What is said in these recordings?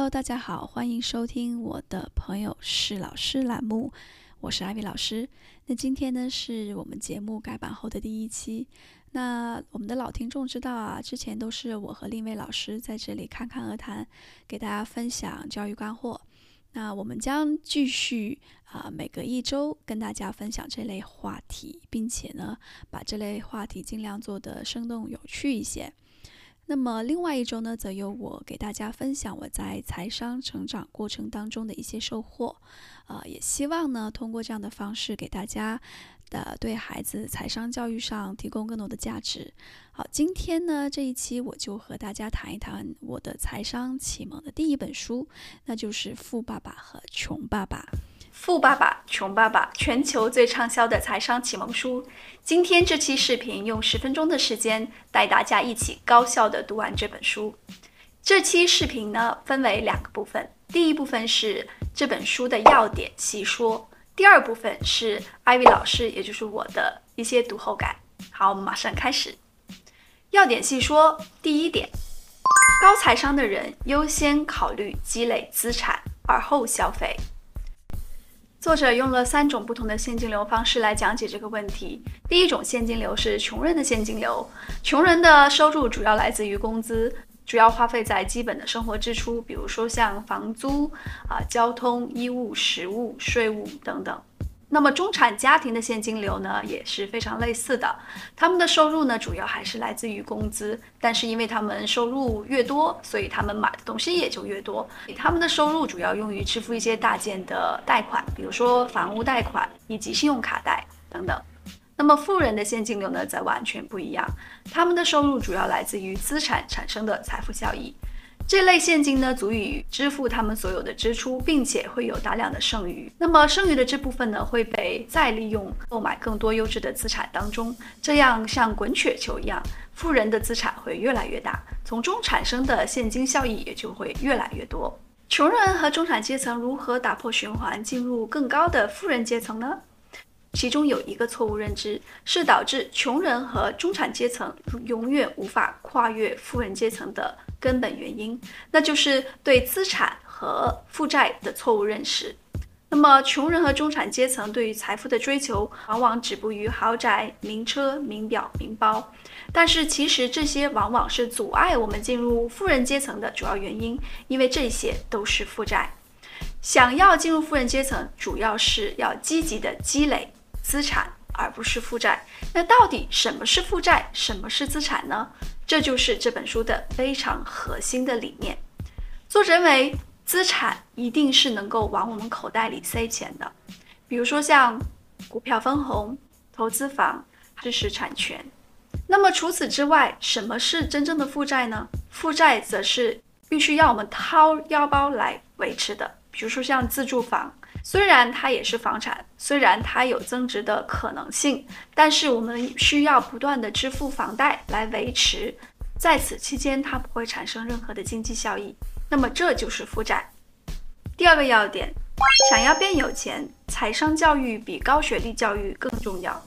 Hello，大家好，欢迎收听我的朋友是老师栏目，我是艾薇老师。那今天呢是我们节目改版后的第一期。那我们的老听众知道啊，之前都是我和另一位老师在这里侃侃而谈，给大家分享教育干货。那我们将继续啊、每隔一周跟大家分享这类话题，并且呢，把这类话题尽量做得生动有趣一些。那么另外一周呢，则由我给大家分享我在财商成长过程当中的一些收获，呃，也希望呢，通过这样的方式给大家的对孩子财商教育上提供更多的价值。好，今天呢，这一期我就和大家谈一谈我的财商启蒙的第一本书，那就是《富爸爸和穷爸爸》。富爸爸穷爸爸，全球最畅销的财商启蒙书。今天这期视频用十分钟的时间带大家一起高效地读完这本书。这期视频呢，分为两个部分，第一部分是这本书的要点细说，第二部分是艾薇老师，也就是我的一些读后感。好，我们马上开始。要点细说，第一点，高财商的人优先考虑积累资产，而后消费。作者用了三种不同的现金流方式来讲解这个问题。第一种现金流是穷人的现金流，穷人的收入主要来自于工资，主要花费在基本的生活支出，比如说像房租、啊交通、衣物、食物、税务等等。那么中产家庭的现金流呢，也是非常类似的。他们的收入呢，主要还是来自于工资，但是因为他们收入越多，所以他们买的东西也就越多。他们的收入主要用于支付一些大件的贷款，比如说房屋贷款以及信用卡贷等等。那么富人的现金流呢，则完全不一样，他们的收入主要来自于资产产生的财富效益。这类现金呢，足以支付他们所有的支出，并且会有大量的剩余。那么剩余的这部分呢，会被再利用购买更多优质的资产当中，这样像滚雪球一样，富人的资产会越来越大，从中产生的现金效益也就会越来越多。穷人和中产阶层如何打破循环，进入更高的富人阶层呢？其中有一个错误认知，是导致穷人和中产阶层永远无法跨越富人阶层的根本原因，那就是对资产和负债的错误认识。那么，穷人和中产阶层对于财富的追求，往往止步于豪宅、名车、名表、名包，但是其实这些往往是阻碍我们进入富人阶层的主要原因，因为这些都是负债。想要进入富人阶层，主要是要积极的积累。资产而不是负债，那到底什么是负债，什么是资产呢？这就是这本书的非常核心的理念。作者认为，资产一定是能够往我们口袋里塞钱的，比如说像股票分红、投资房、知识产权。那么除此之外，什么是真正的负债呢？负债则是必须要我们掏腰包来维持的，比如说像自住房。虽然它也是房产，虽然它有增值的可能性，但是我们需要不断的支付房贷来维持，在此期间它不会产生任何的经济效益，那么这就是负债。第二个要点，想要变有钱，财商教育比高学历教育更重要。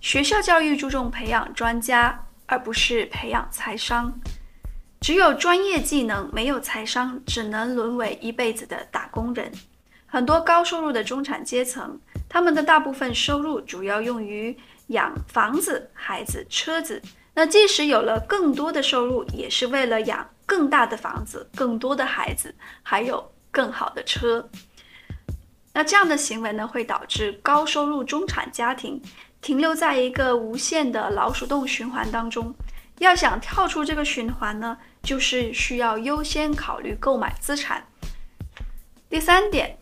学校教育注重培养专家，而不是培养财商。只有专业技能，没有财商，只能沦为一辈子的打工人。很多高收入的中产阶层，他们的大部分收入主要用于养房子、孩子、车子。那即使有了更多的收入，也是为了养更大的房子、更多的孩子，还有更好的车。那这样的行为呢，会导致高收入中产家庭停留在一个无限的老鼠洞循环当中。要想跳出这个循环呢，就是需要优先考虑购买资产。第三点。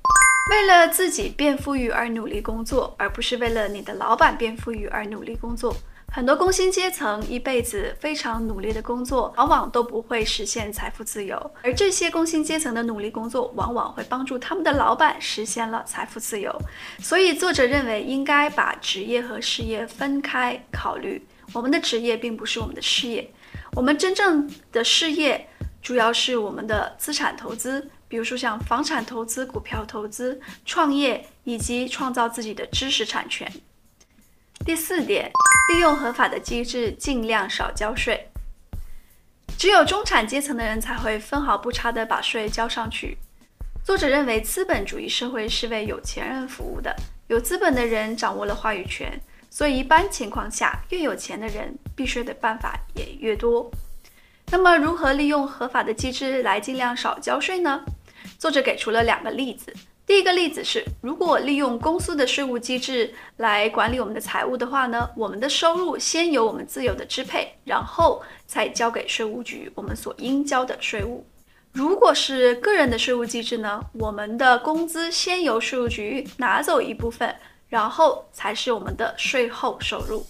为了自己变富裕而努力工作，而不是为了你的老板变富裕而努力工作。很多工薪阶层一辈子非常努力的工作，往往都不会实现财富自由。而这些工薪阶层的努力工作，往往会帮助他们的老板实现了财富自由。所以，作者认为应该把职业和事业分开考虑。我们的职业并不是我们的事业，我们真正的事业主要是我们的资产投资。比如说像房产投资、股票投资、创业以及创造自己的知识产权。第四点，利用合法的机制，尽量少交税。只有中产阶层的人才会分毫不差地把税交上去。作者认为，资本主义社会是为有钱人服务的，有资本的人掌握了话语权，所以一般情况下，越有钱的人避税的办法也越多。那么，如何利用合法的机制来尽量少交税呢？作者给出了两个例子。第一个例子是，如果利用公司的税务机制来管理我们的财务的话呢，我们的收入先由我们自由的支配，然后再交给税务局我们所应交的税务。如果是个人的税务机制呢，我们的工资先由税务局拿走一部分，然后才是我们的税后收入。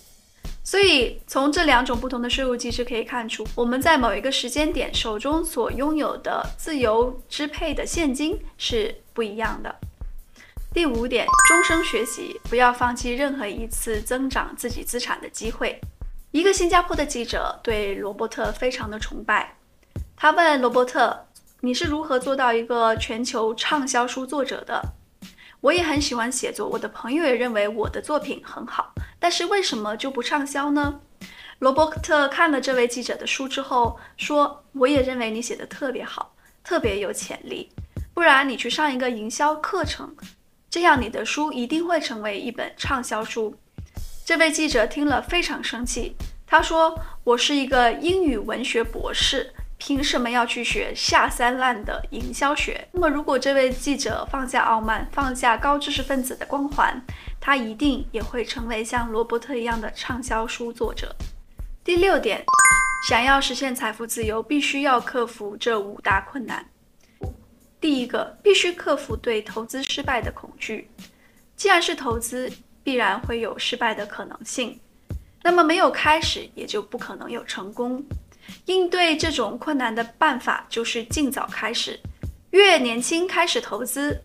所以，从这两种不同的税务机制可以看出，我们在某一个时间点手中所拥有的自由支配的现金是不一样的。第五点，终生学习，不要放弃任何一次增长自己资产的机会。一个新加坡的记者对罗伯特非常的崇拜，他问罗伯特：“你是如何做到一个全球畅销书作者的？”我也很喜欢写作，我的朋友也认为我的作品很好，但是为什么就不畅销呢？罗伯特看了这位记者的书之后说：“我也认为你写的特别好，特别有潜力。不然你去上一个营销课程，这样你的书一定会成为一本畅销书。”这位记者听了非常生气，他说：“我是一个英语文学博士。”凭什么要去学下三滥的营销学？那么，如果这位记者放下傲慢，放下高知识分子的光环，他一定也会成为像罗伯特一样的畅销书作者。第六点，想要实现财富自由，必须要克服这五大困难。第一个，必须克服对投资失败的恐惧。既然是投资，必然会有失败的可能性，那么没有开始，也就不可能有成功。应对这种困难的办法就是尽早开始，越年轻开始投资，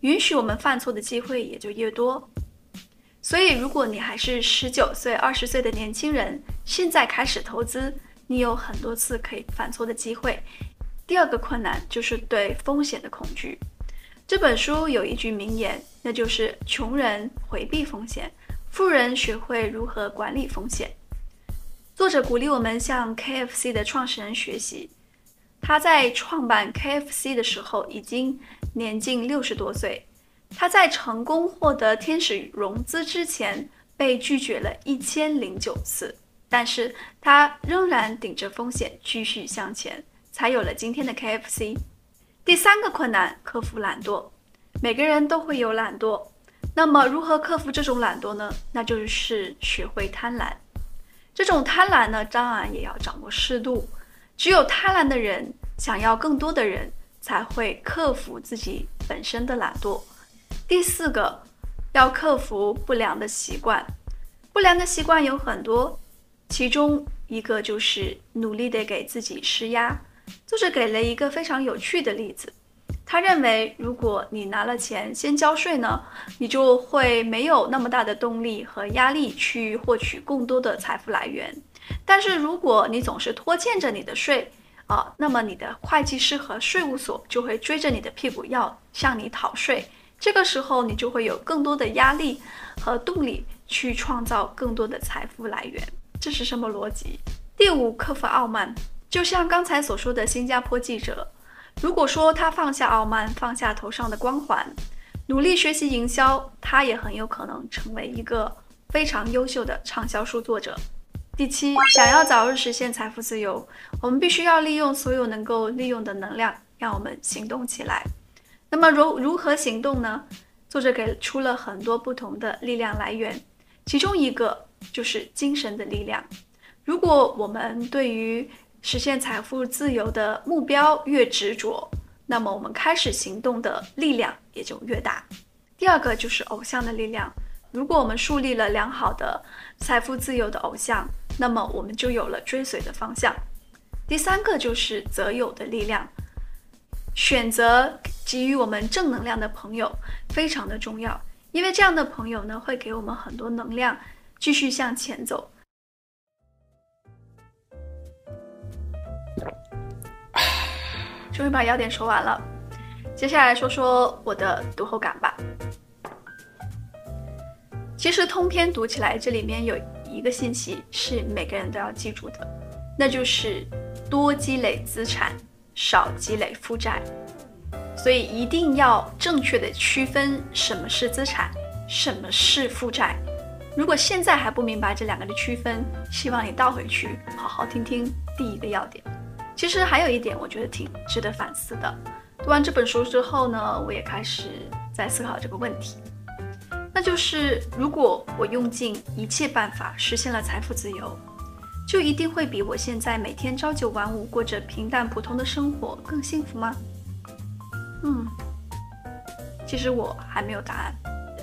允许我们犯错的机会也就越多。所以，如果你还是十九岁、二十岁的年轻人，现在开始投资，你有很多次可以犯错的机会。第二个困难就是对风险的恐惧。这本书有一句名言，那就是“穷人回避风险，富人学会如何管理风险”。作者鼓励我们向 KFC 的创始人学习。他在创办 KFC 的时候已经年近六十多岁。他在成功获得天使融资之前被拒绝了一千零九次，但是他仍然顶着风险继续向前，才有了今天的 KFC。第三个困难，克服懒惰。每个人都会有懒惰，那么如何克服这种懒惰呢？那就是学会贪婪。这种贪婪呢，当然也要掌握适度。只有贪婪的人，想要更多的人，才会克服自己本身的懒惰。第四个，要克服不良的习惯。不良的习惯有很多，其中一个就是努力地给自己施压。作者给了一个非常有趣的例子。他认为，如果你拿了钱先交税呢，你就会没有那么大的动力和压力去获取更多的财富来源。但是，如果你总是拖欠着你的税，啊，那么你的会计师和税务所就会追着你的屁股要向你讨税。这个时候，你就会有更多的压力和动力去创造更多的财富来源。这是什么逻辑？第五，克服傲慢，就像刚才所说的新加坡记者。如果说他放下傲慢，放下头上的光环，努力学习营销，他也很有可能成为一个非常优秀的畅销书作者。第七，想要早日实现财富自由，我们必须要利用所有能够利用的能量，让我们行动起来。那么如如何行动呢？作者给出了很多不同的力量来源，其中一个就是精神的力量。如果我们对于实现财富自由的目标越执着，那么我们开始行动的力量也就越大。第二个就是偶像的力量。如果我们树立了良好的财富自由的偶像，那么我们就有了追随的方向。第三个就是择友的力量。选择给予我们正能量的朋友非常的重要，因为这样的朋友呢，会给我们很多能量，继续向前走。终于把要点说完了，接下来说说我的读后感吧。其实通篇读起来，这里面有一个信息是每个人都要记住的，那就是多积累资产，少积累负债。所以一定要正确的区分什么是资产，什么是负债。如果现在还不明白这两个的区分，希望你倒回去好好听听第一个要点。其实还有一点，我觉得挺值得反思的。读完这本书之后呢，我也开始在思考这个问题，那就是如果我用尽一切办法实现了财富自由，就一定会比我现在每天朝九晚五过着平淡普通的生活更幸福吗？嗯，其实我还没有答案。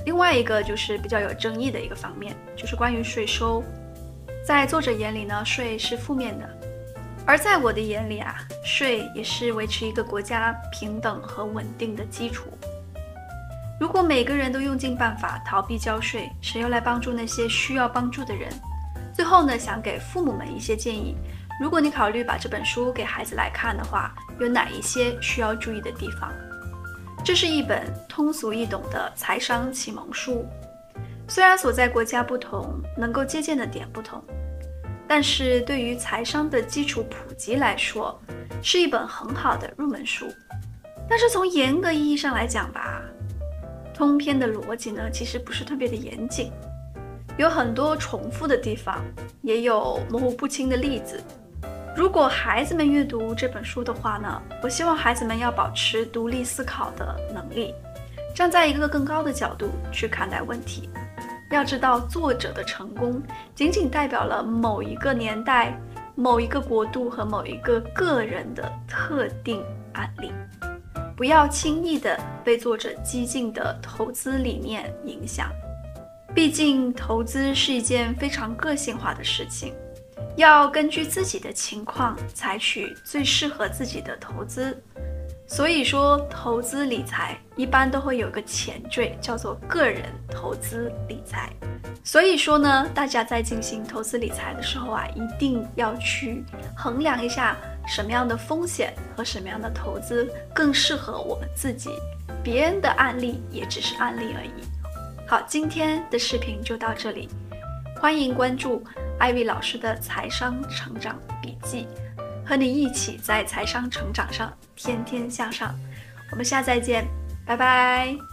另外一个就是比较有争议的一个方面，就是关于税收。在作者眼里呢，税是负面的；而在我的眼里啊，税也是维持一个国家平等和稳定的基础。如果每个人都用尽办法逃避交税，谁又来帮助那些需要帮助的人？最后呢，想给父母们一些建议：如果你考虑把这本书给孩子来看的话，有哪一些需要注意的地方？这是一本通俗易懂的财商启蒙书，虽然所在国家不同，能够借鉴的点不同，但是对于财商的基础普及来说，是一本很好的入门书。但是从严格意义上来讲吧，通篇的逻辑呢，其实不是特别的严谨，有很多重复的地方，也有模糊不清的例子。如果孩子们阅读这本书的话呢，我希望孩子们要保持独立思考的能力，站在一个更高的角度去看待问题。要知道，作者的成功仅仅代表了某一个年代、某一个国度和某一个个人的特定案例。不要轻易的被作者激进的投资理念影响，毕竟投资是一件非常个性化的事情。要根据自己的情况采取最适合自己的投资，所以说投资理财一般都会有个前缀，叫做个人投资理财。所以说呢，大家在进行投资理财的时候啊，一定要去衡量一下什么样的风险和什么样的投资更适合我们自己，别人的案例也只是案例而已。好，今天的视频就到这里，欢迎关注。艾薇老师的财商成长笔记，和你一起在财商成长上天天向上。我们下再见，拜拜。